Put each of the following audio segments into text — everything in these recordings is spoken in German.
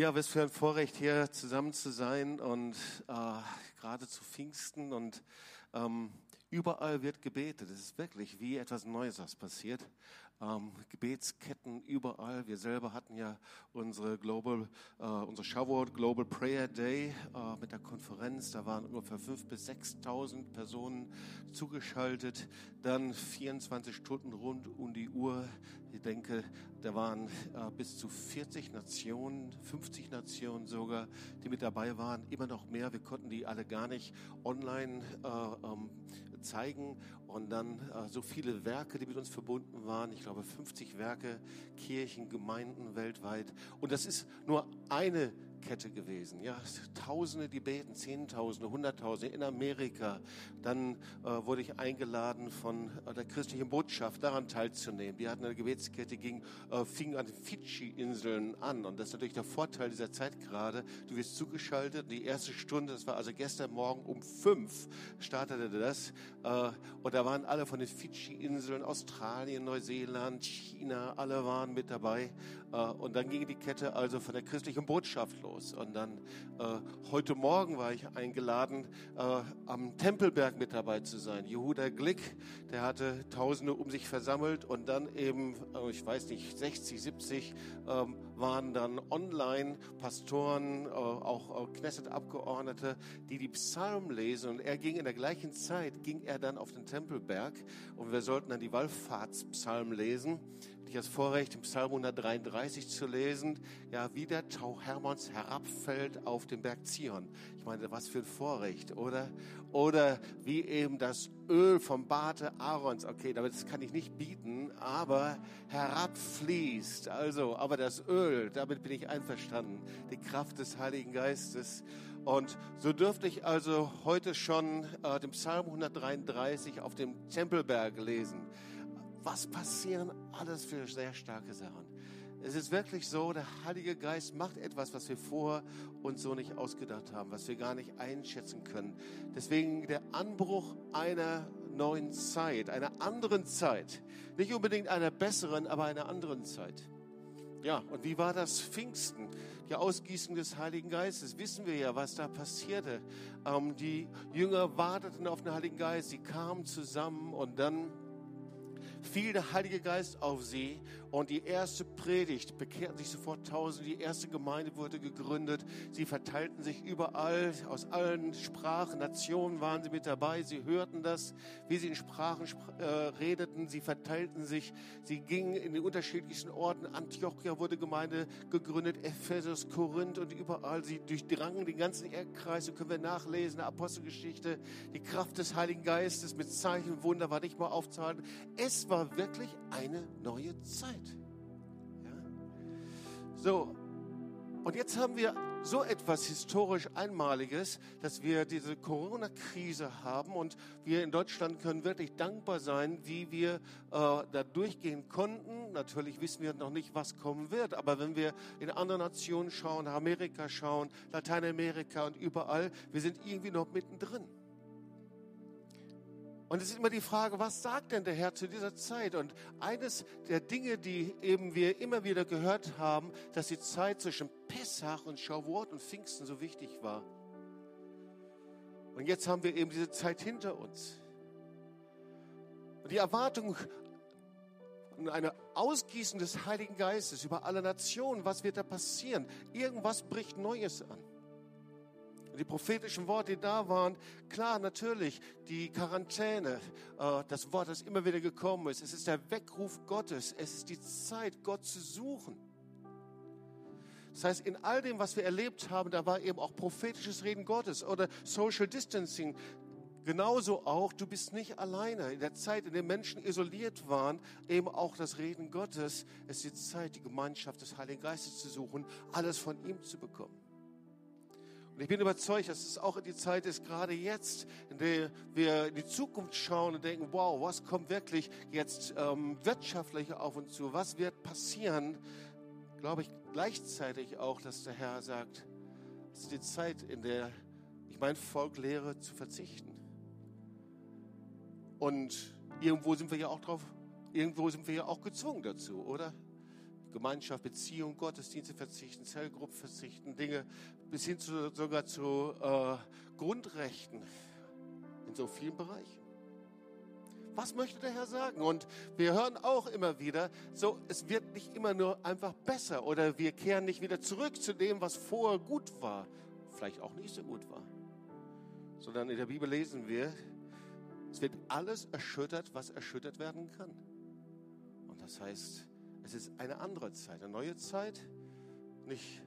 Ja, was für ein Vorrecht, hier zusammen zu sein und äh, gerade zu Pfingsten und ähm, überall wird gebetet. Es ist wirklich wie etwas Neues, was passiert ähm, Gebetsketten überall. Wir selber hatten ja unsere Global, äh, unsere Shavuot Global Prayer Day äh, mit der Konferenz. Da waren ungefähr 5.000 bis 6.000 Personen zugeschaltet. Dann 24 Stunden rund um die Uhr. Ich denke, da waren äh, bis zu 40 Nationen, 50 Nationen sogar, die mit dabei waren. Immer noch mehr. Wir konnten die alle gar nicht online äh, ähm, zeigen. Und dann äh, so viele Werke, die mit uns verbunden waren. Ich glaube 50 Werke, Kirchen, Gemeinden weltweit. Und das ist nur eine Kette gewesen. Ja, Tausende, die beten, Zehntausende, Hunderttausende in Amerika. Dann äh, wurde ich eingeladen von äh, der christlichen Botschaft, daran teilzunehmen. Die hatten eine Gebetskette, ging, äh, fing an den Fidschi-Inseln an. Und das ist natürlich der Vorteil dieser Zeit gerade. Du wirst zugeschaltet. Die erste Stunde, das war also gestern Morgen um fünf, startete das. Äh, und da waren alle von den Fidschi-Inseln, Australien, Neuseeland, China, alle waren mit dabei. Äh, und dann ging die Kette also von der christlichen Botschaft los los. Und dann äh, heute Morgen war ich eingeladen, äh, am Tempelberg mit dabei zu sein. Jehuda Glick, der hatte Tausende um sich versammelt und dann eben, äh, ich weiß nicht, 60, 70 ähm, waren dann online Pastoren, äh, auch äh, Knesset-Abgeordnete, die die Psalmen lesen. Und er ging in der gleichen Zeit, ging er dann auf den Tempelberg und wir sollten dann die Wallfahrtspsalmen lesen ich das Vorrecht, im Psalm 133 zu lesen, ja, wie der Tau Hermons herabfällt auf den Berg Zion. Ich meine, was für ein Vorrecht, oder? Oder wie eben das Öl vom Barte Aarons, okay, damit das kann ich nicht bieten, aber herabfließt. Also, aber das Öl, damit bin ich einverstanden. Die Kraft des Heiligen Geistes. Und so dürfte ich also heute schon äh, den Psalm 133 auf dem Tempelberg lesen was passieren alles für sehr starke Sachen. Es ist wirklich so, der Heilige Geist macht etwas, was wir vorher uns so nicht ausgedacht haben, was wir gar nicht einschätzen können. Deswegen der Anbruch einer neuen Zeit, einer anderen Zeit. Nicht unbedingt einer besseren, aber einer anderen Zeit. Ja, und wie war das Pfingsten? Die Ausgießung des Heiligen Geistes. Wissen wir ja, was da passierte. Ähm, die Jünger warteten auf den Heiligen Geist. Sie kamen zusammen und dann fiel der Heilige Geist auf sie und die erste Predigt bekehrten sich sofort tausend. Die erste Gemeinde wurde gegründet. Sie verteilten sich überall, aus allen Sprachen, Nationen waren sie mit dabei. Sie hörten das, wie sie in Sprachen äh, redeten. Sie verteilten sich. Sie gingen in die unterschiedlichsten Orten. Antiochia wurde Gemeinde gegründet, Ephesus, Korinth und überall. Sie durchdrangen den ganzen Erdkreis. So können wir nachlesen, Apostelgeschichte. Die Kraft des Heiligen Geistes mit Zeichen, Wunder war nicht mal aufzuhalten. Es war wirklich eine neue Zeit. So, und jetzt haben wir so etwas historisch Einmaliges, dass wir diese Corona-Krise haben und wir in Deutschland können wirklich dankbar sein, wie wir äh, da durchgehen konnten. Natürlich wissen wir noch nicht, was kommen wird, aber wenn wir in andere Nationen schauen, Amerika schauen, Lateinamerika und überall, wir sind irgendwie noch mittendrin. Und es ist immer die Frage, was sagt denn der Herr zu dieser Zeit? Und eines der Dinge, die eben wir immer wieder gehört haben, dass die Zeit zwischen Pessach und Schauwort und Pfingsten so wichtig war. Und jetzt haben wir eben diese Zeit hinter uns. Und die Erwartung und eine Ausgießen des Heiligen Geistes über alle Nationen, was wird da passieren? Irgendwas bricht Neues an die prophetischen Worte, die da waren, klar, natürlich, die Quarantäne, äh, das Wort, das immer wieder gekommen ist. Es ist der Weckruf Gottes. Es ist die Zeit, Gott zu suchen. Das heißt, in all dem, was wir erlebt haben, da war eben auch prophetisches Reden Gottes oder Social Distancing. Genauso auch, du bist nicht alleine. In der Zeit, in der Menschen isoliert waren, eben auch das Reden Gottes. Es ist die Zeit, die Gemeinschaft des Heiligen Geistes zu suchen, alles von ihm zu bekommen. Und ich bin überzeugt, dass es auch die Zeit ist, gerade jetzt, in der wir in die Zukunft schauen und denken, wow, was kommt wirklich jetzt ähm, wirtschaftlich auf uns zu? Was wird passieren? Glaube ich gleichzeitig auch, dass der Herr sagt, es ist die Zeit, in der ich mein Volk lehre zu verzichten. Und irgendwo sind wir ja auch drauf, irgendwo sind wir ja auch gezwungen dazu, oder? Gemeinschaft, Beziehung, Gottesdienste verzichten, Zellgruppen verzichten, Dinge bis hin zu, sogar zu äh, Grundrechten in so vielen Bereichen. Was möchte der Herr sagen? Und wir hören auch immer wieder, so, es wird nicht immer nur einfach besser oder wir kehren nicht wieder zurück zu dem, was vorher gut war, vielleicht auch nicht so gut war. Sondern in der Bibel lesen wir, es wird alles erschüttert, was erschüttert werden kann. Und das heißt, es ist eine andere Zeit, eine neue Zeit, nicht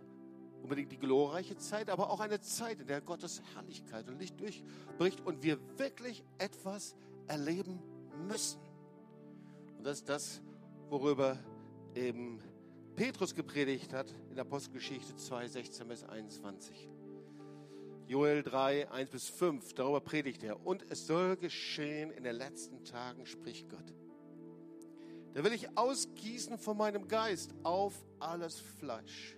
unbedingt die glorreiche Zeit, aber auch eine Zeit, in der Gottes Herrlichkeit und Licht durchbricht und wir wirklich etwas erleben müssen. Und das ist das, worüber eben Petrus gepredigt hat in Apostelgeschichte 2, 16 bis 21. Joel 3, 1 bis 5, darüber predigt er. Und es soll geschehen in den letzten Tagen, spricht Gott. Da will ich ausgießen von meinem Geist auf alles Fleisch.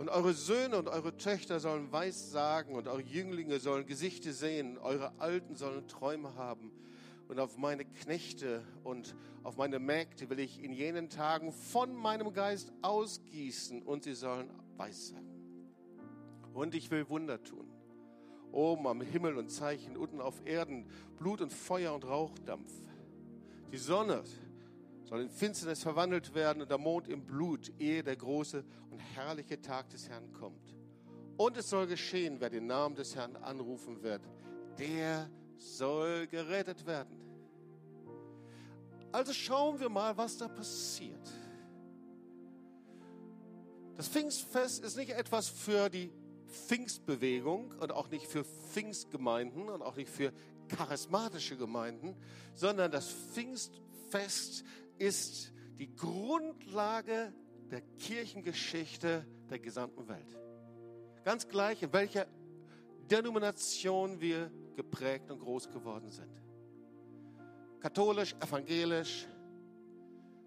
Und eure Söhne und eure Töchter sollen weiß sagen und eure Jünglinge sollen Gesichter sehen, eure Alten sollen Träume haben. Und auf meine Knechte und auf meine Mägde will ich in jenen Tagen von meinem Geist ausgießen und sie sollen weiß sagen. Und ich will Wunder tun. Oben am Himmel und Zeichen, unten auf Erden, Blut und Feuer und Rauchdampf. Die Sonne soll in Finsternis verwandelt werden und der Mond im Blut, ehe der große und herrliche Tag des Herrn kommt. Und es soll geschehen, wer den Namen des Herrn anrufen wird, der soll gerettet werden. Also schauen wir mal, was da passiert. Das Pfingstfest ist nicht etwas für die Pfingstbewegung und auch nicht für Pfingstgemeinden und auch nicht für charismatische Gemeinden, sondern das Pfingstfest ist die Grundlage der Kirchengeschichte der gesamten Welt. Ganz gleich, in welcher Denomination wir geprägt und groß geworden sind. Katholisch, evangelisch,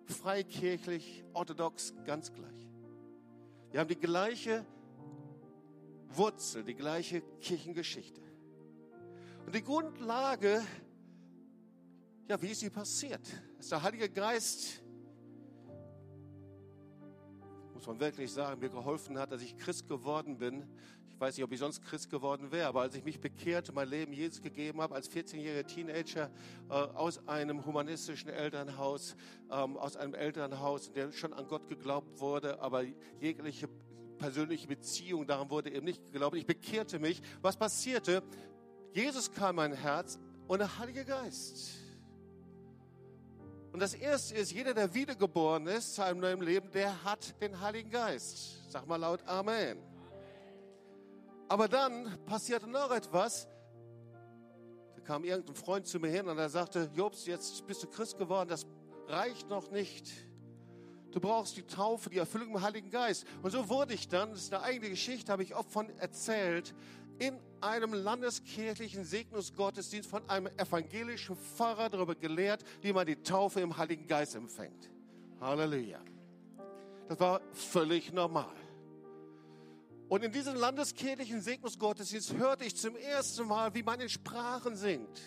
freikirchlich, orthodox, ganz gleich. Wir haben die gleiche Wurzel, die gleiche Kirchengeschichte. Und die Grundlage ja, wie ist sie passiert? Dass der Heilige Geist, muss man wirklich sagen, mir geholfen hat, dass ich Christ geworden bin. Ich weiß nicht, ob ich sonst Christ geworden wäre, aber als ich mich bekehrte, mein Leben Jesus gegeben habe, als 14-jähriger Teenager äh, aus einem humanistischen Elternhaus, ähm, aus einem Elternhaus, in dem schon an Gott geglaubt wurde, aber jegliche persönliche Beziehung, daran wurde eben nicht geglaubt. Ich bekehrte mich. Was passierte? Jesus kam in mein Herz und der Heilige Geist und das erste ist, jeder, der wiedergeboren ist zu einem neuen Leben, der hat den Heiligen Geist. Sag mal laut Amen. Aber dann passierte noch etwas. Da kam irgendein Freund zu mir hin und er sagte, Jobs, jetzt bist du Christ geworden, das reicht noch nicht. Du brauchst die Taufe, die Erfüllung im Heiligen Geist. Und so wurde ich dann, das ist eine eigene Geschichte, habe ich oft von erzählt, in einem landeskirchlichen Segnungsgottesdienst von einem evangelischen Pfarrer darüber gelehrt, wie man die Taufe im Heiligen Geist empfängt. Halleluja. Das war völlig normal. Und in diesem landeskirchlichen Segnungsgottesdienst hörte ich zum ersten Mal, wie man in Sprachen singt.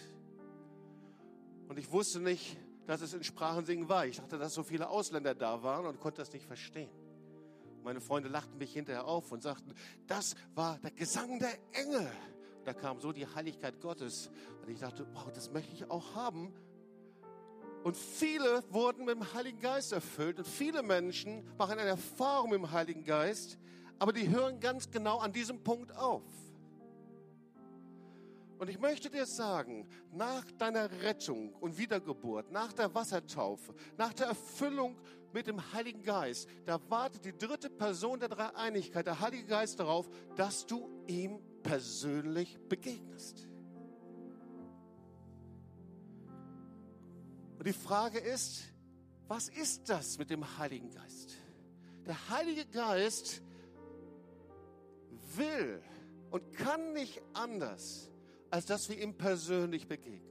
Und ich wusste nicht, dass es in Sprachen singen war. Ich dachte, dass so viele Ausländer da waren und konnte das nicht verstehen. Meine Freunde lachten mich hinterher auf und sagten, das war der Gesang der Engel. Da kam so die Heiligkeit Gottes. Und ich dachte, wow, das möchte ich auch haben. Und viele wurden mit dem Heiligen Geist erfüllt. Und viele Menschen machen eine Erfahrung mit dem Heiligen Geist. Aber die hören ganz genau an diesem Punkt auf. Und ich möchte dir sagen, nach deiner Rettung und Wiedergeburt, nach der Wassertaufe, nach der Erfüllung mit dem Heiligen Geist, da wartet die dritte Person der Dreieinigkeit, der Heilige Geist darauf, dass du ihm persönlich begegnest. Und die Frage ist, was ist das mit dem Heiligen Geist? Der Heilige Geist will und kann nicht anders, als dass wir ihm persönlich begegnen.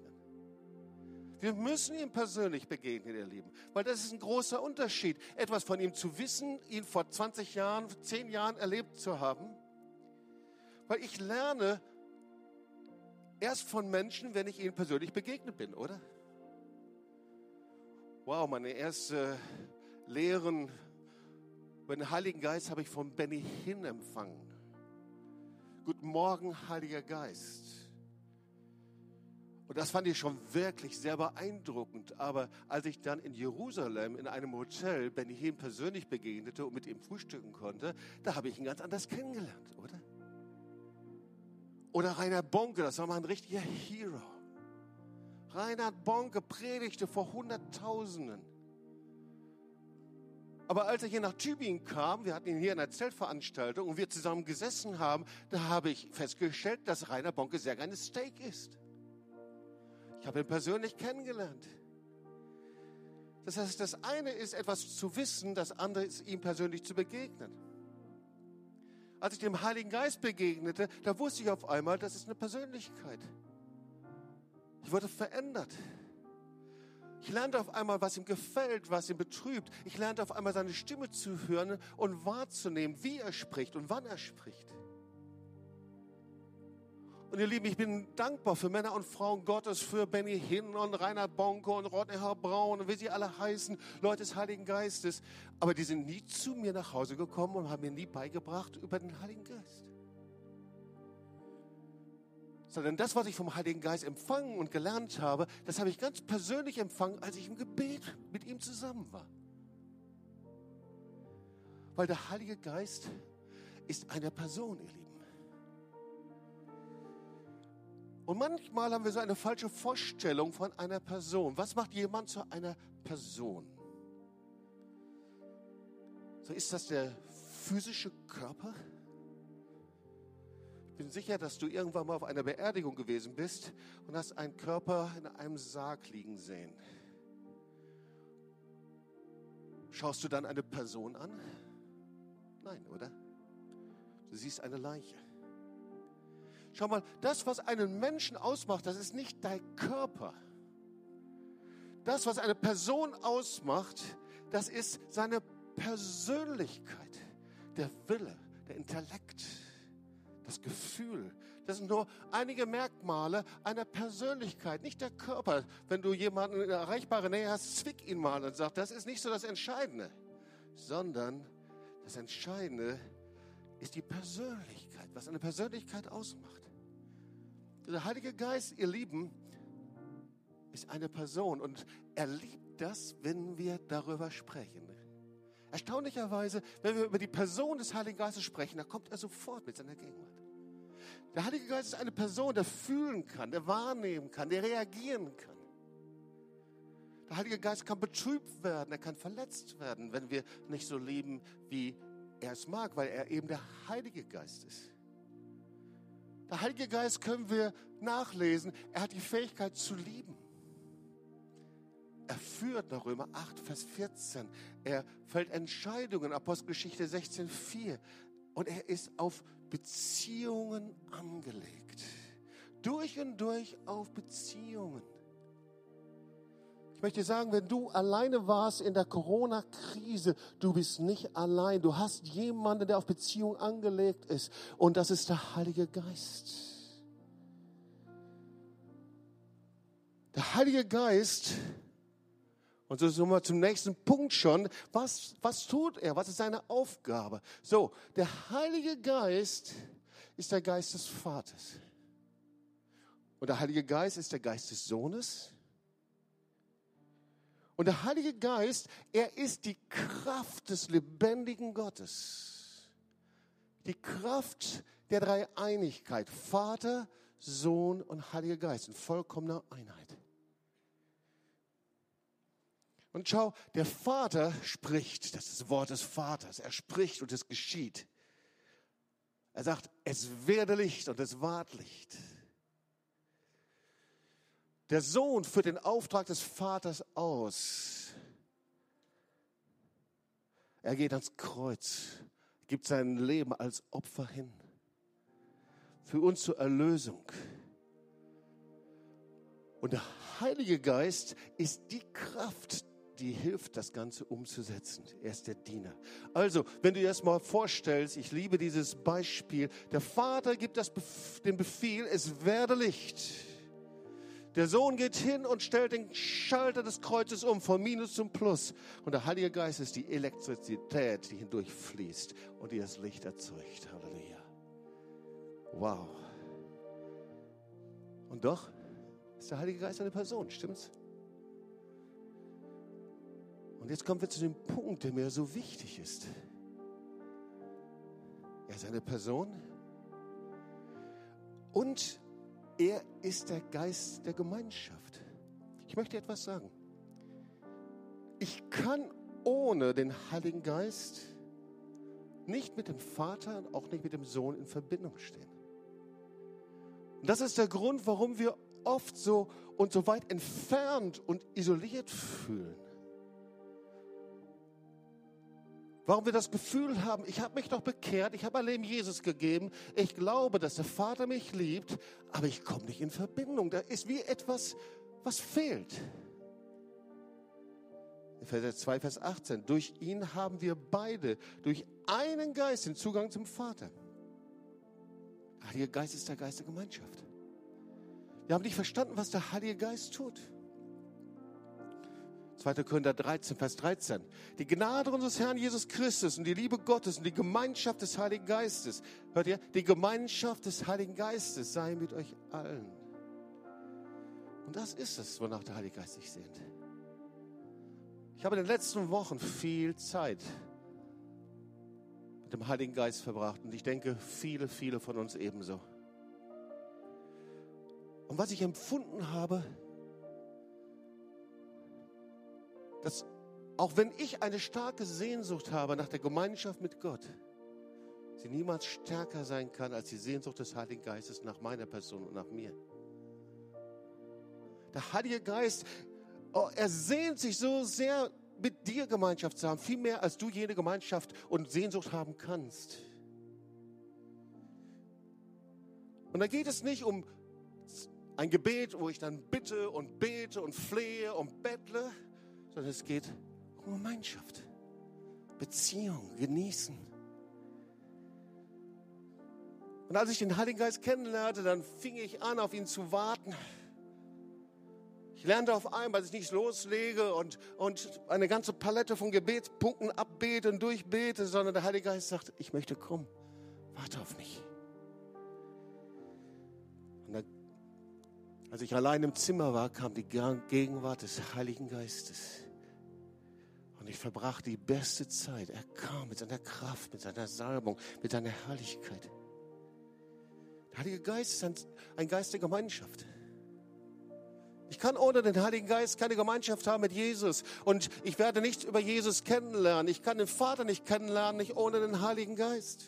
Wir müssen ihm persönlich begegnen, ihr Lieben, weil das ist ein großer Unterschied, etwas von ihm zu wissen, ihn vor 20 Jahren, 10 Jahren erlebt zu haben. Weil ich lerne erst von Menschen, wenn ich ihnen persönlich begegnet bin, oder? Wow, meine erste Lehren über den Heiligen Geist habe ich von Benny Hinn empfangen. Guten Morgen, Heiliger Geist. Und das fand ich schon wirklich sehr beeindruckend. Aber als ich dann in Jerusalem in einem Hotel Benny Hinn persönlich begegnete und mit ihm frühstücken konnte, da habe ich ihn ganz anders kennengelernt, oder? Oder Rainer Bonke, das war mal ein richtiger Hero. Reinhard Bonke predigte vor Hunderttausenden. Aber als er hier nach Tübingen kam, wir hatten ihn hier in einer Zeltveranstaltung und wir zusammen gesessen haben, da habe ich festgestellt, dass Rainer Bonke sehr gerne Steak isst. Ich habe ihn persönlich kennengelernt. Das heißt, das eine ist etwas zu wissen, das andere ist ihm persönlich zu begegnen. Als ich dem Heiligen Geist begegnete, da wusste ich auf einmal, das ist eine Persönlichkeit. Ich wurde verändert. Ich lernte auf einmal, was ihm gefällt, was ihm betrübt. Ich lernte auf einmal seine Stimme zu hören und wahrzunehmen, wie er spricht und wann er spricht. Und ihr Lieben, ich bin dankbar für Männer und Frauen Gottes, für Benny Hinn und Reinhard Bonke und Rodney H. Braun und wie sie alle heißen, Leute des Heiligen Geistes. Aber die sind nie zu mir nach Hause gekommen und haben mir nie beigebracht über den Heiligen Geist. Sondern das, was ich vom Heiligen Geist empfangen und gelernt habe, das habe ich ganz persönlich empfangen, als ich im Gebet mit ihm zusammen war. Weil der Heilige Geist ist eine Person, ihr Lieben. Und manchmal haben wir so eine falsche Vorstellung von einer Person. Was macht jemand zu einer Person? So ist das der physische Körper? Ich bin sicher, dass du irgendwann mal auf einer Beerdigung gewesen bist und hast einen Körper in einem Sarg liegen sehen. Schaust du dann eine Person an? Nein, oder? Du siehst eine Leiche. Schau mal, das, was einen Menschen ausmacht, das ist nicht dein Körper. Das, was eine Person ausmacht, das ist seine Persönlichkeit, der Wille, der Intellekt, das Gefühl. Das sind nur einige Merkmale einer Persönlichkeit, nicht der Körper. Wenn du jemanden in erreichbare Nähe hast, zwick ihn mal und sag, das ist nicht so das Entscheidende, sondern das Entscheidende ist die Persönlichkeit, was eine Persönlichkeit ausmacht. Der Heilige Geist, ihr Lieben, ist eine Person und er liebt das, wenn wir darüber sprechen. Erstaunlicherweise, wenn wir über die Person des Heiligen Geistes sprechen, da kommt er sofort mit seiner Gegenwart. Der Heilige Geist ist eine Person, der fühlen kann, der wahrnehmen kann, der reagieren kann. Der Heilige Geist kann betrübt werden, er kann verletzt werden, wenn wir nicht so leben, wie er es mag, weil er eben der Heilige Geist ist. Der Heilige Geist können wir nachlesen. Er hat die Fähigkeit zu lieben. Er führt nach Römer 8, Vers 14. Er fällt Entscheidungen, Apostelgeschichte 16, 4. Und er ist auf Beziehungen angelegt. Durch und durch auf Beziehungen. Ich möchte sagen, wenn du alleine warst in der Corona-Krise, du bist nicht allein. Du hast jemanden, der auf Beziehung angelegt ist. Und das ist der Heilige Geist. Der Heilige Geist, und so sind wir zum nächsten Punkt schon, was, was tut er? Was ist seine Aufgabe? So, der Heilige Geist ist der Geist des Vaters. Und der Heilige Geist ist der Geist des Sohnes und der Heilige Geist, er ist die Kraft des lebendigen Gottes. Die Kraft der Dreieinigkeit. Vater, Sohn und Heiliger Geist in vollkommener Einheit. Und schau, der Vater spricht, das ist das Wort des Vaters, er spricht und es geschieht. Er sagt, es werde Licht und es ward Licht. Der Sohn führt den Auftrag des Vaters aus. Er geht ans Kreuz, gibt sein Leben als Opfer hin. Für uns zur Erlösung. Und der Heilige Geist ist die Kraft, die hilft, das Ganze umzusetzen. Er ist der Diener. Also, wenn du dir das mal vorstellst, ich liebe dieses Beispiel. Der Vater gibt das, den Befehl, es werde Licht. Der Sohn geht hin und stellt den Schalter des Kreuzes um, von Minus zum Plus. Und der Heilige Geist ist die Elektrizität, die hindurchfließt und die das Licht erzeugt. Halleluja. Wow. Und doch ist der Heilige Geist eine Person, stimmt's? Und jetzt kommen wir zu dem Punkt, der mir so wichtig ist. Er ist eine Person und er ist der Geist der Gemeinschaft. Ich möchte etwas sagen. Ich kann ohne den Heiligen Geist nicht mit dem Vater und auch nicht mit dem Sohn in Verbindung stehen. Und das ist der Grund, warum wir oft so und so weit entfernt und isoliert fühlen. Warum wir das Gefühl haben, ich habe mich doch bekehrt, ich habe mein Leben Jesus gegeben, ich glaube, dass der Vater mich liebt, aber ich komme nicht in Verbindung. Da ist wie etwas, was fehlt. Vers 2, Vers 18, durch ihn haben wir beide, durch einen Geist, den Zugang zum Vater. Der Heilige Geist ist der Geist der Gemeinschaft. Wir haben nicht verstanden, was der Heilige Geist tut. 2. Korinther 13, Vers 13. Die Gnade unseres Herrn Jesus Christus und die Liebe Gottes und die Gemeinschaft des Heiligen Geistes. Hört ihr? Die Gemeinschaft des Heiligen Geistes sei mit euch allen. Und das ist es, wonach der Heilige Geist sich sehnt. Ich habe in den letzten Wochen viel Zeit mit dem Heiligen Geist verbracht und ich denke, viele, viele von uns ebenso. Und was ich empfunden habe, dass auch wenn ich eine starke Sehnsucht habe nach der Gemeinschaft mit Gott, sie niemals stärker sein kann als die Sehnsucht des Heiligen Geistes nach meiner Person und nach mir. Der Heilige Geist, oh, er sehnt sich so sehr, mit dir Gemeinschaft zu haben, viel mehr als du jene Gemeinschaft und Sehnsucht haben kannst. Und da geht es nicht um ein Gebet, wo ich dann bitte und bete und flehe und bettle, sondern es geht um Gemeinschaft, Beziehung, genießen. Und als ich den Heiligen Geist kennenlernte, dann fing ich an, auf ihn zu warten. Ich lernte auf einmal, dass ich nicht loslege und, und eine ganze Palette von Gebetspunkten abbete und durchbete, sondern der Heilige Geist sagt, ich möchte kommen, warte auf mich. Und da, als ich allein im Zimmer war, kam die Gegenwart des Heiligen Geistes. Und ich verbrachte die beste Zeit. Er kam mit seiner Kraft, mit seiner Salbung, mit seiner Herrlichkeit. Der Heilige Geist ist ein, Geist der Gemeinschaft. Ich kann ohne den Heiligen Geist keine Gemeinschaft haben mit Jesus. Und ich werde nichts über Jesus kennenlernen. Ich kann den Vater nicht kennenlernen, nicht ohne den Heiligen Geist.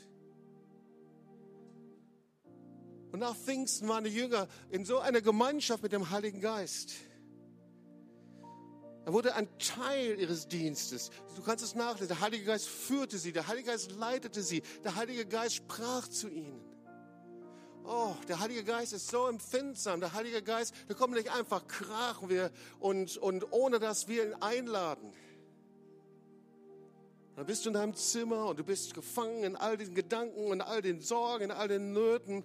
Und nach Pfingsten waren die Jünger in so einer Gemeinschaft mit dem Heiligen Geist. Er wurde ein Teil ihres Dienstes. Du kannst es nachlesen. Der Heilige Geist führte sie, der Heilige Geist leitete sie, der Heilige Geist sprach zu ihnen. Oh, der Heilige Geist ist so empfindsam. Der Heilige Geist, der kommt nicht einfach krachen wir und, und ohne dass wir ihn einladen. Dann bist du in deinem Zimmer und du bist gefangen in all den Gedanken und all den Sorgen, in all den Nöten.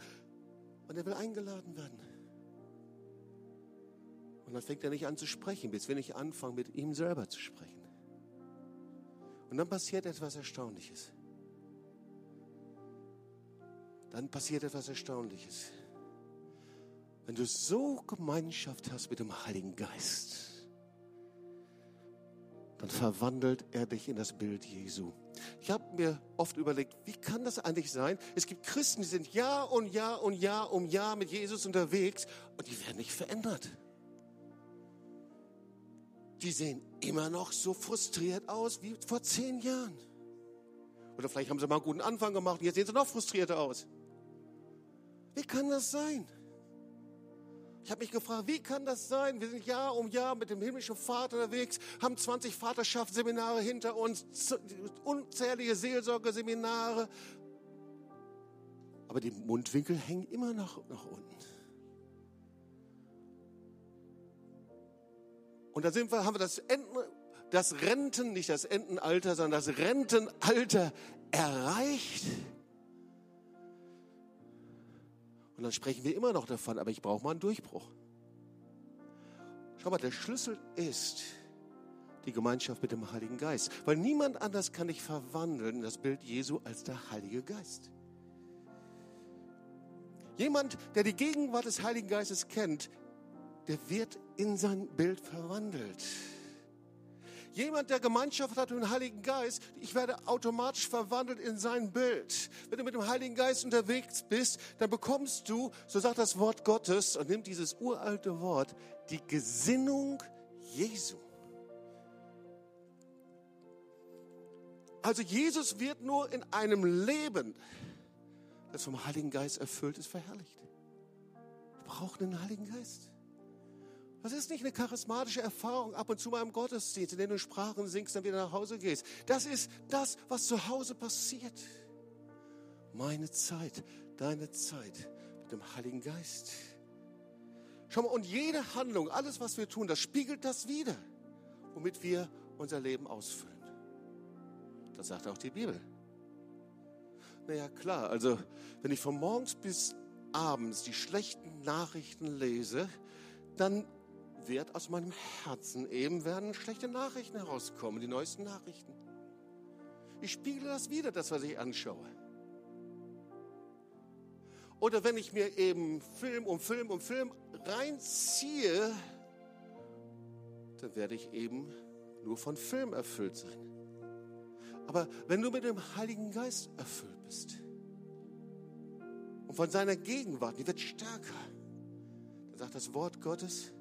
Und er will eingeladen werden. Und dann fängt er nicht an zu sprechen, bis wir nicht anfangen, mit ihm selber zu sprechen. Und dann passiert etwas Erstaunliches. Dann passiert etwas Erstaunliches. Wenn du so Gemeinschaft hast mit dem Heiligen Geist, dann verwandelt er dich in das Bild Jesu. Ich habe mir oft überlegt, wie kann das eigentlich sein? Es gibt Christen, die sind Jahr und Jahr und Jahr um Jahr mit Jesus unterwegs und die werden nicht verändert die sehen immer noch so frustriert aus wie vor zehn Jahren. Oder vielleicht haben sie mal einen guten Anfang gemacht und jetzt sehen sie noch frustrierter aus. Wie kann das sein? Ich habe mich gefragt, wie kann das sein? Wir sind Jahr um Jahr mit dem himmlischen Vater unterwegs, haben 20 Vaterschaftsseminare hinter uns, unzählige Seelsorgeseminare. Aber die Mundwinkel hängen immer noch nach unten. Und da sind wir, haben wir das, Enten, das Renten, nicht das Entenalter, sondern das Rentenalter erreicht. Und dann sprechen wir immer noch davon, aber ich brauche mal einen Durchbruch. Schau mal, der Schlüssel ist die Gemeinschaft mit dem Heiligen Geist. Weil niemand anders kann dich verwandeln in das Bild Jesu als der Heilige Geist. Jemand, der die Gegenwart des Heiligen Geistes kennt, der wird in sein Bild verwandelt. Jemand, der Gemeinschaft hat mit dem Heiligen Geist, ich werde automatisch verwandelt in sein Bild. Wenn du mit dem Heiligen Geist unterwegs bist, dann bekommst du, so sagt das Wort Gottes, und nimm dieses uralte Wort, die Gesinnung Jesu. Also Jesus wird nur in einem Leben, das vom Heiligen Geist erfüllt ist, verherrlicht. Wir brauchen den Heiligen Geist. Das ist nicht eine charismatische Erfahrung ab und zu mal im Gottesdienst, in dem du Sprachen singst, dann wieder nach Hause gehst. Das ist das, was zu Hause passiert. Meine Zeit, deine Zeit mit dem Heiligen Geist. Schau mal, und jede Handlung, alles, was wir tun, das spiegelt das wieder, womit wir unser Leben ausfüllen. Das sagt auch die Bibel. Naja, klar, also wenn ich von morgens bis abends die schlechten Nachrichten lese, dann wird aus meinem Herzen eben werden schlechte Nachrichten herauskommen, die neuesten Nachrichten. Ich spiegele das wieder, das, was ich anschaue. Oder wenn ich mir eben Film um Film um Film reinziehe, dann werde ich eben nur von Film erfüllt sein. Aber wenn du mit dem Heiligen Geist erfüllt bist und von seiner Gegenwart, die wird stärker, dann sagt das Wort Gottes,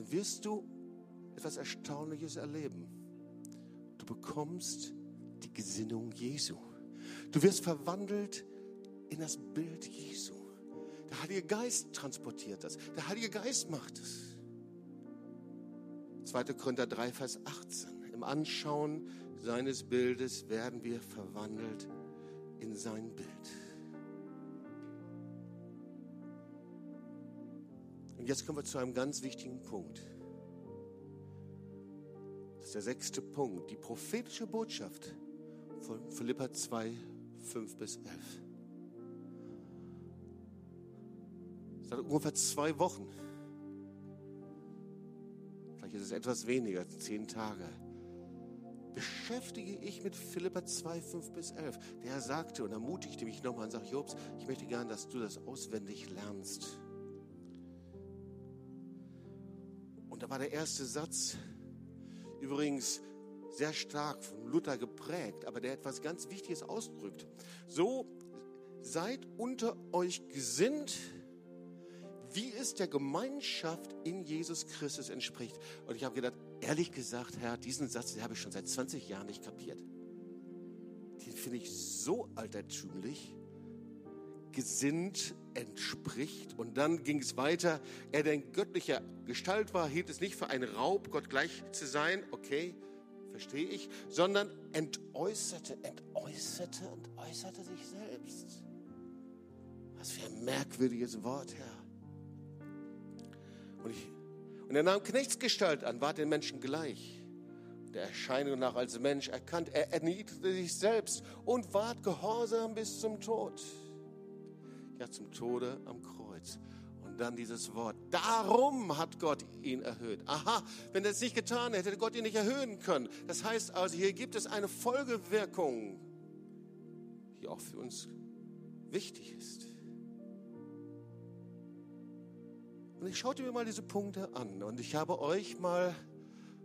dann wirst du etwas Erstaunliches erleben. Du bekommst die Gesinnung Jesu. Du wirst verwandelt in das Bild Jesu. Der Heilige Geist transportiert das. Der Heilige Geist macht es. 2. Korinther 3, Vers 18. Im Anschauen seines Bildes werden wir verwandelt in sein Bild. Und jetzt kommen wir zu einem ganz wichtigen Punkt. Das ist der sechste Punkt, die prophetische Botschaft von Philippa 2, 5 bis 11. Seit ungefähr zwei Wochen, vielleicht ist es etwas weniger, zehn Tage, beschäftige ich mit Philippa 2, 5 bis 11. Der sagte und ermutigte mich nochmal und sagte, Jobs, ich möchte gerne, dass du das auswendig lernst. Und da war der erste Satz, übrigens sehr stark von Luther geprägt, aber der etwas ganz Wichtiges ausdrückt. So seid unter euch gesinnt, wie es der Gemeinschaft in Jesus Christus entspricht. Und ich habe gedacht, ehrlich gesagt, Herr, diesen Satz, den habe ich schon seit 20 Jahren nicht kapiert. Den finde ich so altertümlich gesinnt entspricht. Und dann ging es weiter. Er, der in göttlicher Gestalt war, hielt es nicht für einen Raub, Gott gleich zu sein. Okay, verstehe ich. Sondern entäußerte, entäußerte und äußerte sich selbst. Was für ein merkwürdiges Wort, Herr. Und, ich, und er nahm Knechtsgestalt an, war den Menschen gleich der Erscheinung nach als Mensch erkannt. Er erniedrigte sich selbst und ward gehorsam bis zum Tod ja zum Tode am Kreuz. Und dann dieses Wort, darum hat Gott ihn erhöht. Aha, wenn er es nicht getan hätte, hätte Gott ihn nicht erhöhen können. Das heißt also, hier gibt es eine Folgewirkung, die auch für uns wichtig ist. Und ich schaute mir mal diese Punkte an und ich habe euch mal,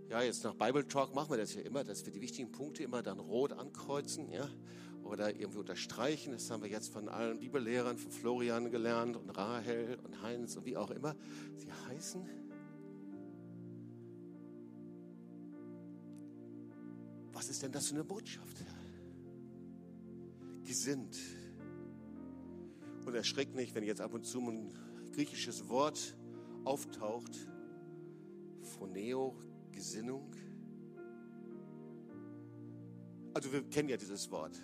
ja, jetzt nach Bible Talk machen wir das ja immer, dass wir die wichtigen Punkte immer dann rot ankreuzen, ja oder irgendwie unterstreichen. Das haben wir jetzt von allen Bibellehrern, von Florian gelernt und Rahel und Heinz und wie auch immer sie heißen. Was ist denn das für eine Botschaft? Gesinnt. Und erschreckt nicht, wenn jetzt ab und zu ein griechisches Wort auftaucht. Phoneo, Gesinnung. Also wir kennen ja dieses Wort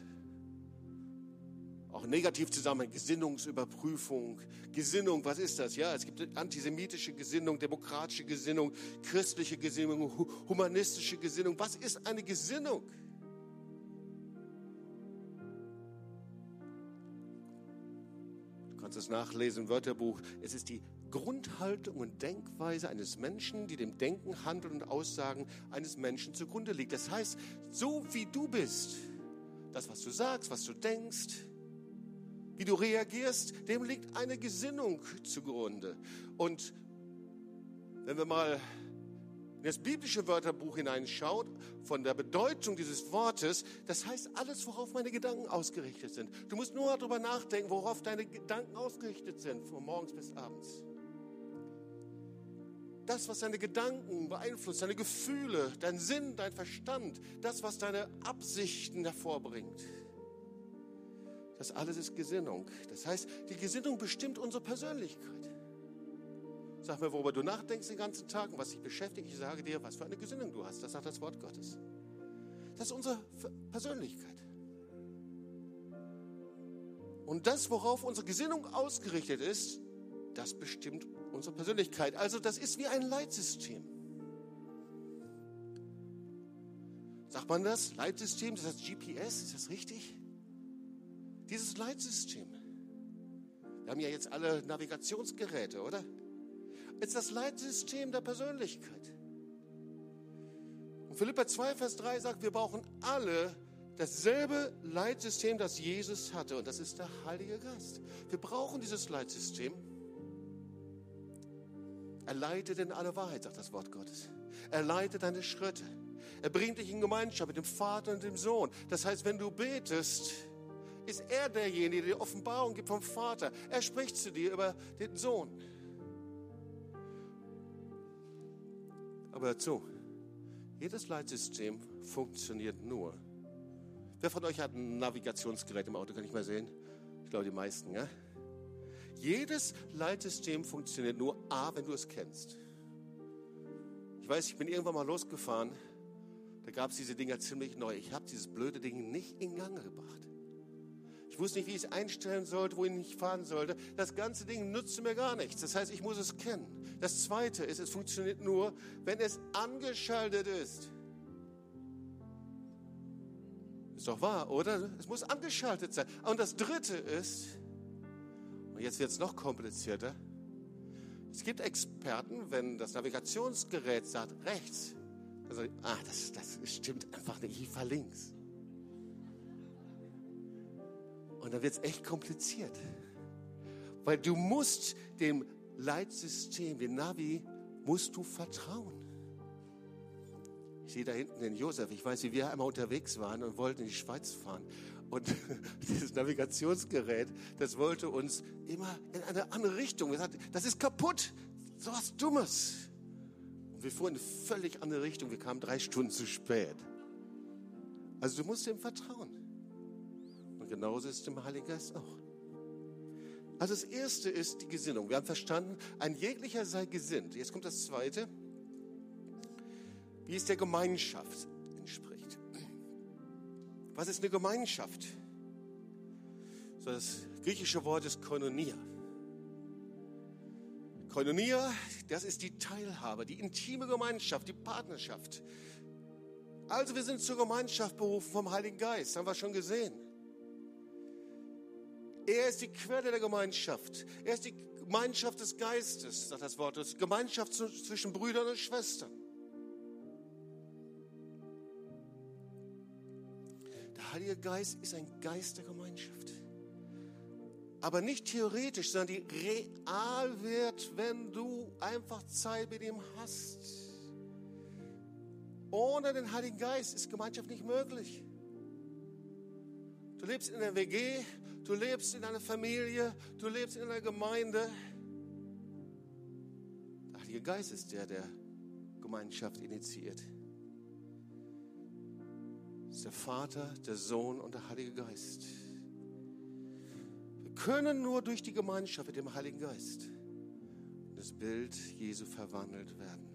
auch negativ zusammen, Gesinnungsüberprüfung, Gesinnung, was ist das? Ja, es gibt antisemitische Gesinnung, demokratische Gesinnung, christliche Gesinnung, humanistische Gesinnung. Was ist eine Gesinnung? Du kannst es nachlesen im Wörterbuch. Es ist die Grundhaltung und Denkweise eines Menschen, die dem Denken, Handeln und Aussagen eines Menschen zugrunde liegt. Das heißt, so wie du bist, das, was du sagst, was du denkst, wie du reagierst, dem liegt eine Gesinnung zugrunde. Und wenn wir mal in das biblische Wörterbuch hineinschaut, von der Bedeutung dieses Wortes, das heißt alles, worauf meine Gedanken ausgerichtet sind. Du musst nur darüber nachdenken, worauf deine Gedanken ausgerichtet sind, von morgens bis abends. Das, was deine Gedanken beeinflusst, deine Gefühle, dein Sinn, dein Verstand, das, was deine Absichten hervorbringt. Das alles ist Gesinnung. Das heißt, die Gesinnung bestimmt unsere Persönlichkeit. Sag mir, worüber du nachdenkst den ganzen Tag und was dich beschäftigt. Ich sage dir, was für eine Gesinnung du hast. Das sagt das Wort Gottes. Das ist unsere Persönlichkeit. Und das, worauf unsere Gesinnung ausgerichtet ist, das bestimmt unsere Persönlichkeit. Also das ist wie ein Leitsystem. Sagt man das? Leitsystem, das heißt GPS, ist das richtig? Dieses Leitsystem. Wir haben ja jetzt alle Navigationsgeräte, oder? ist das Leitsystem der Persönlichkeit. Und Philippa 2, Vers 3 sagt, wir brauchen alle dasselbe Leitsystem, das Jesus hatte. Und das ist der Heilige Geist. Wir brauchen dieses Leitsystem. Er leitet in alle Wahrheit, sagt das Wort Gottes. Er leitet deine Schritte. Er bringt dich in Gemeinschaft mit dem Vater und dem Sohn. Das heißt, wenn du betest, ist er derjenige, der die Offenbarung gibt vom Vater. Er spricht zu dir über den Sohn. Aber dazu, jedes Leitsystem funktioniert nur. Wer von euch hat ein Navigationsgerät im Auto? Kann ich mal sehen? Ich glaube, die meisten, ja? Jedes Leitsystem funktioniert nur A, wenn du es kennst. Ich weiß, ich bin irgendwann mal losgefahren. Da gab es diese Dinger ziemlich neu. Ich habe dieses blöde Ding nicht in Gang gebracht. Ich wusste nicht, wie ich es einstellen sollte, wohin ich fahren sollte. Das ganze Ding nutzte mir gar nichts. Das heißt, ich muss es kennen. Das Zweite ist, es funktioniert nur, wenn es angeschaltet ist. Ist doch wahr, oder? Es muss angeschaltet sein. Und das Dritte ist, und jetzt wird es noch komplizierter, es gibt Experten, wenn das Navigationsgerät sagt rechts, also, ah, das, das stimmt einfach nicht, ich fahre links. Und dann wird es echt kompliziert. Weil du musst dem Leitsystem, dem Navi, musst du vertrauen. Ich sehe da hinten den Josef. Ich weiß, wie wir einmal unterwegs waren und wollten in die Schweiz fahren. Und dieses Navigationsgerät, das wollte uns immer in eine andere Richtung. Sagten, das ist kaputt. So was Dummes. Und wir fuhren in eine völlig andere Richtung. Wir kamen drei Stunden zu spät. Also du musst ihm vertrauen genauso ist es im Heiligen Geist auch. Also das erste ist die Gesinnung. Wir haben verstanden, ein jeglicher sei gesinnt. Jetzt kommt das zweite, wie es der Gemeinschaft entspricht. Was ist eine Gemeinschaft? So das griechische Wort ist Koinonia. Koinonia, das ist die Teilhabe, die intime Gemeinschaft, die Partnerschaft. Also wir sind zur Gemeinschaft berufen vom Heiligen Geist, haben wir schon gesehen. Er ist die Quelle der Gemeinschaft. Er ist die Gemeinschaft des Geistes, sagt das Wort. Das Gemeinschaft zwischen Brüdern und Schwestern. Der Heilige Geist ist ein Geist der Gemeinschaft. Aber nicht theoretisch, sondern die real wird, wenn du einfach Zeit mit ihm hast. Ohne den Heiligen Geist ist Gemeinschaft nicht möglich. Du lebst in der WG, du lebst in einer Familie, du lebst in einer Gemeinde. Der Heilige Geist ist der, der Gemeinschaft initiiert. Das ist der Vater, der Sohn und der Heilige Geist. Wir können nur durch die Gemeinschaft mit dem Heiligen Geist das Bild Jesu verwandelt werden.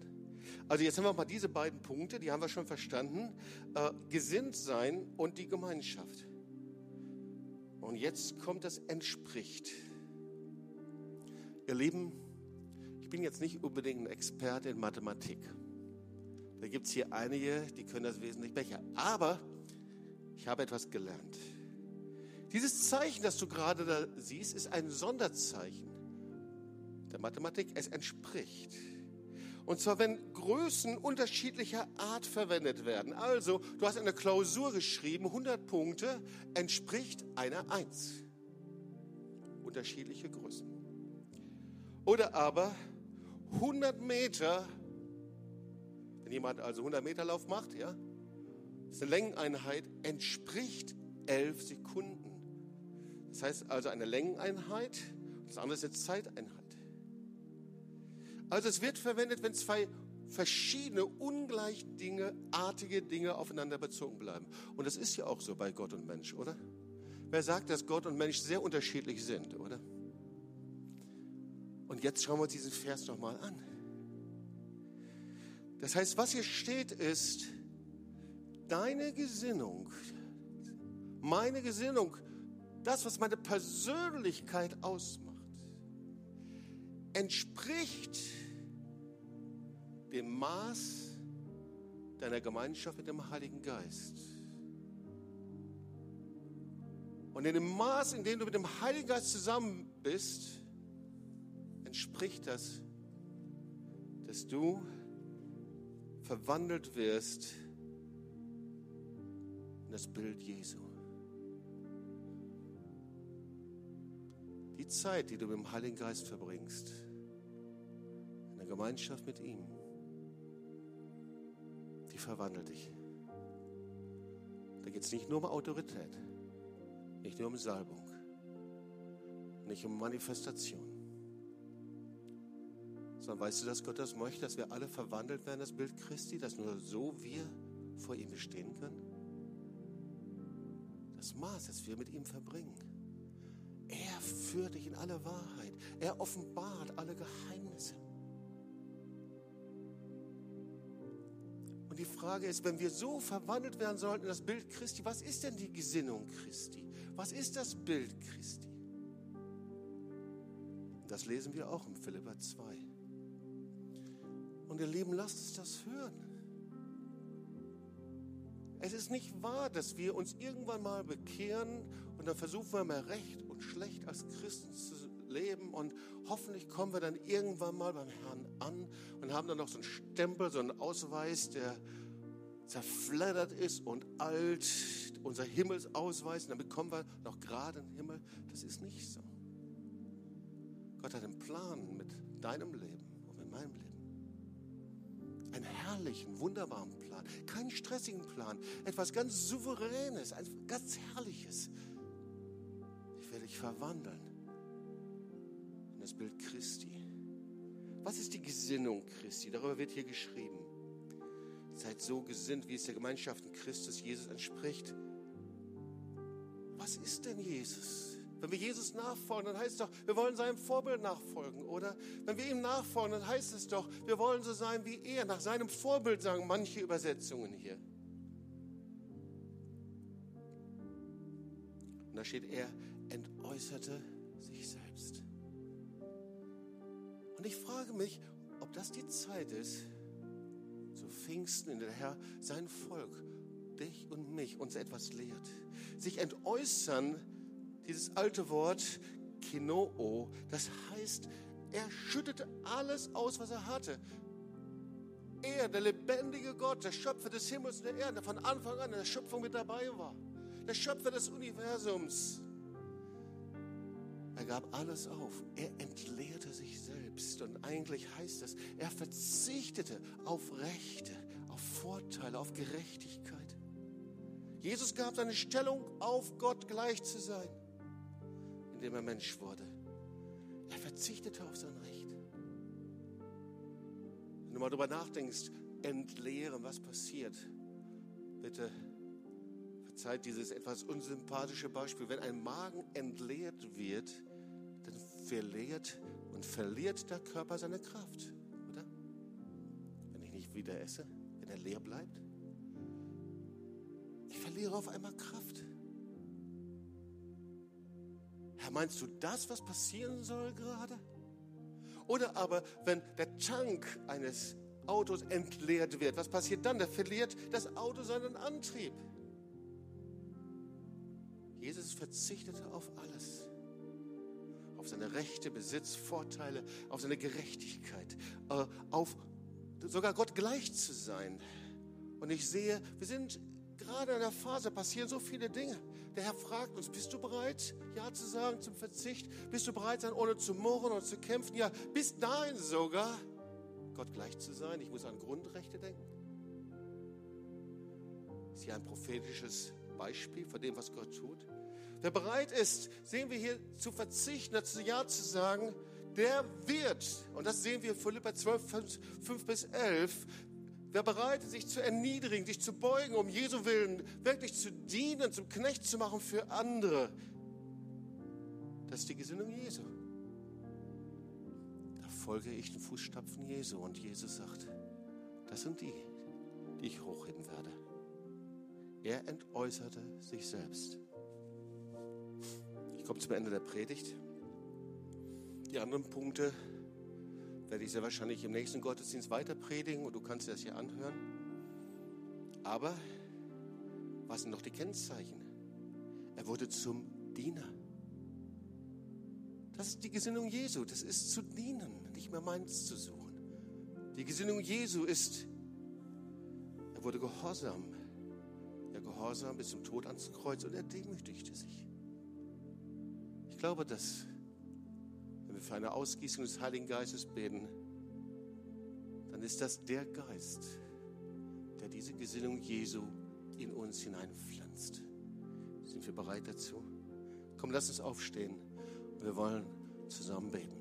Also jetzt haben wir mal diese beiden Punkte, die haben wir schon verstanden. Äh, gesinnt sein und die Gemeinschaft. Und jetzt kommt das entspricht. Ihr Lieben, ich bin jetzt nicht unbedingt ein Experte in Mathematik. Da gibt es hier einige, die können das wesentlich besser. Aber ich habe etwas gelernt. Dieses Zeichen, das du gerade da siehst, ist ein Sonderzeichen. der Mathematik, es entspricht. Und zwar, wenn Größen unterschiedlicher Art verwendet werden. Also, du hast eine Klausur geschrieben, 100 Punkte, entspricht einer 1. Unterschiedliche Größen. Oder aber 100 Meter, wenn jemand also 100 Meter Lauf macht, ja, ist eine Längeneinheit, entspricht 11 Sekunden. Das heißt also eine Längeneinheit, das andere ist eine Zeiteinheit. Also es wird verwendet, wenn zwei verschiedene, ungleich Dinge, artige Dinge aufeinander bezogen bleiben. Und das ist ja auch so bei Gott und Mensch, oder? Wer sagt, dass Gott und Mensch sehr unterschiedlich sind, oder? Und jetzt schauen wir uns diesen Vers nochmal an. Das heißt, was hier steht ist, deine Gesinnung, meine Gesinnung, das, was meine Persönlichkeit ausmacht, entspricht dem Maß deiner Gemeinschaft mit dem Heiligen Geist. Und in dem Maß, in dem du mit dem Heiligen Geist zusammen bist, entspricht das, dass du verwandelt wirst in das Bild Jesu. Die Zeit, die du mit dem Heiligen Geist verbringst, in der Gemeinschaft mit ihm, die verwandelt dich. Da geht es nicht nur um Autorität, nicht nur um Salbung, nicht um Manifestation. Sondern weißt du, dass Gott das möchte, dass wir alle verwandelt werden, das Bild Christi, dass nur so wir vor ihm bestehen können? Das Maß, das wir mit ihm verbringen. Er führt dich in alle Wahrheit. Er offenbart alle Geheimnisse. Und die Frage ist, wenn wir so verwandelt werden sollten in das Bild Christi, was ist denn die Gesinnung Christi? Was ist das Bild Christi? Das lesen wir auch im Philippa 2. Und ihr Lieben, lasst uns das hören. Es ist nicht wahr, dass wir uns irgendwann mal bekehren und dann versuchen wir mal recht und schlecht als Christen zu leben und hoffentlich kommen wir dann irgendwann mal beim Herrn an und haben dann noch so einen Stempel, so einen Ausweis, der zerfleddert ist und alt, unser Himmelsausweis, und dann bekommen wir noch gerade einen Himmel. Das ist nicht so. Gott hat einen Plan mit deinem Leben und mit meinem Leben. Einen herrlichen, wunderbaren Plan. Keinen stressigen Plan. Etwas ganz Souveränes, ein ganz Herrliches. Ich werde dich verwandeln das Bild Christi. Was ist die Gesinnung Christi? Darüber wird hier geschrieben. Seid so gesinnt, wie es der Gemeinschaft in Christus Jesus entspricht. Was ist denn Jesus? Wenn wir Jesus nachfolgen, dann heißt es doch, wir wollen seinem Vorbild nachfolgen, oder? Wenn wir ihm nachfolgen, dann heißt es doch, wir wollen so sein wie er. Nach seinem Vorbild sagen manche Übersetzungen hier. Und da steht, er entäußerte sich selbst. Und ich frage mich, ob das die Zeit ist, zu Pfingsten, in der Herr sein Volk, dich und mich, uns etwas lehrt. Sich entäußern, dieses alte Wort Kinoo, das heißt, er schüttete alles aus, was er hatte. Er, der lebendige Gott, der Schöpfer des Himmels und der Erde, der von Anfang an in der Schöpfung mit dabei war, der Schöpfer des Universums, er gab alles auf. Er entleerte sich selbst. Und eigentlich heißt es, er verzichtete auf Rechte, auf Vorteile, auf Gerechtigkeit. Jesus gab seine Stellung auf, Gott gleich zu sein indem er Mensch wurde. Er verzichtete auf sein Recht. Wenn du mal darüber nachdenkst, entleeren, was passiert, bitte verzeiht dieses etwas unsympathische Beispiel. Wenn ein Magen entleert wird, verliert und verliert der Körper seine Kraft, oder? Wenn ich nicht wieder esse, wenn er leer bleibt. Ich verliere auf einmal Kraft. Herr, meinst du das, was passieren soll gerade? Oder aber, wenn der Tank eines Autos entleert wird, was passiert dann? Da verliert das Auto seinen Antrieb. Jesus verzichtete auf alles. Auf seine Rechte, Besitz, Vorteile, auf seine Gerechtigkeit, äh, auf sogar Gott gleich zu sein. Und ich sehe, wir sind gerade in der Phase, passieren so viele Dinge. Der Herr fragt uns, bist du bereit, Ja zu sagen zum Verzicht? Bist du bereit sein, ohne zu murren und zu kämpfen? Ja, bis dahin sogar, Gott gleich zu sein. Ich muss an Grundrechte denken. Ist hier ein prophetisches Beispiel von dem, was Gott tut? Wer bereit ist, sehen wir hier zu verzichten, dazu Ja zu sagen, der wird, und das sehen wir in Philippa 12, 5, 5 bis 11, wer bereit ist, sich zu erniedrigen, sich zu beugen, um Jesu Willen wirklich zu dienen, zum Knecht zu machen für andere, das ist die Gesinnung Jesu. Da folge ich den Fußstapfen Jesu und Jesus sagt, das sind die, die ich hochheben werde. Er entäußerte sich selbst. Komme zum Ende der Predigt. Die anderen Punkte werde ich sehr wahrscheinlich im nächsten Gottesdienst weiter predigen und du kannst dir das hier anhören. Aber was sind noch die Kennzeichen? Er wurde zum Diener. Das ist die Gesinnung Jesu. Das ist zu dienen, nicht mehr meins zu suchen. Die Gesinnung Jesu ist, er wurde gehorsam. Er gehorsam bis zum Tod ans Kreuz und er demütigte sich. Ich glaube, dass wir für eine Ausgießung des Heiligen Geistes beten, dann ist das der Geist, der diese Gesinnung Jesu in uns hineinpflanzt. Sind wir bereit dazu? Komm, lass uns aufstehen. Wir wollen zusammen beten.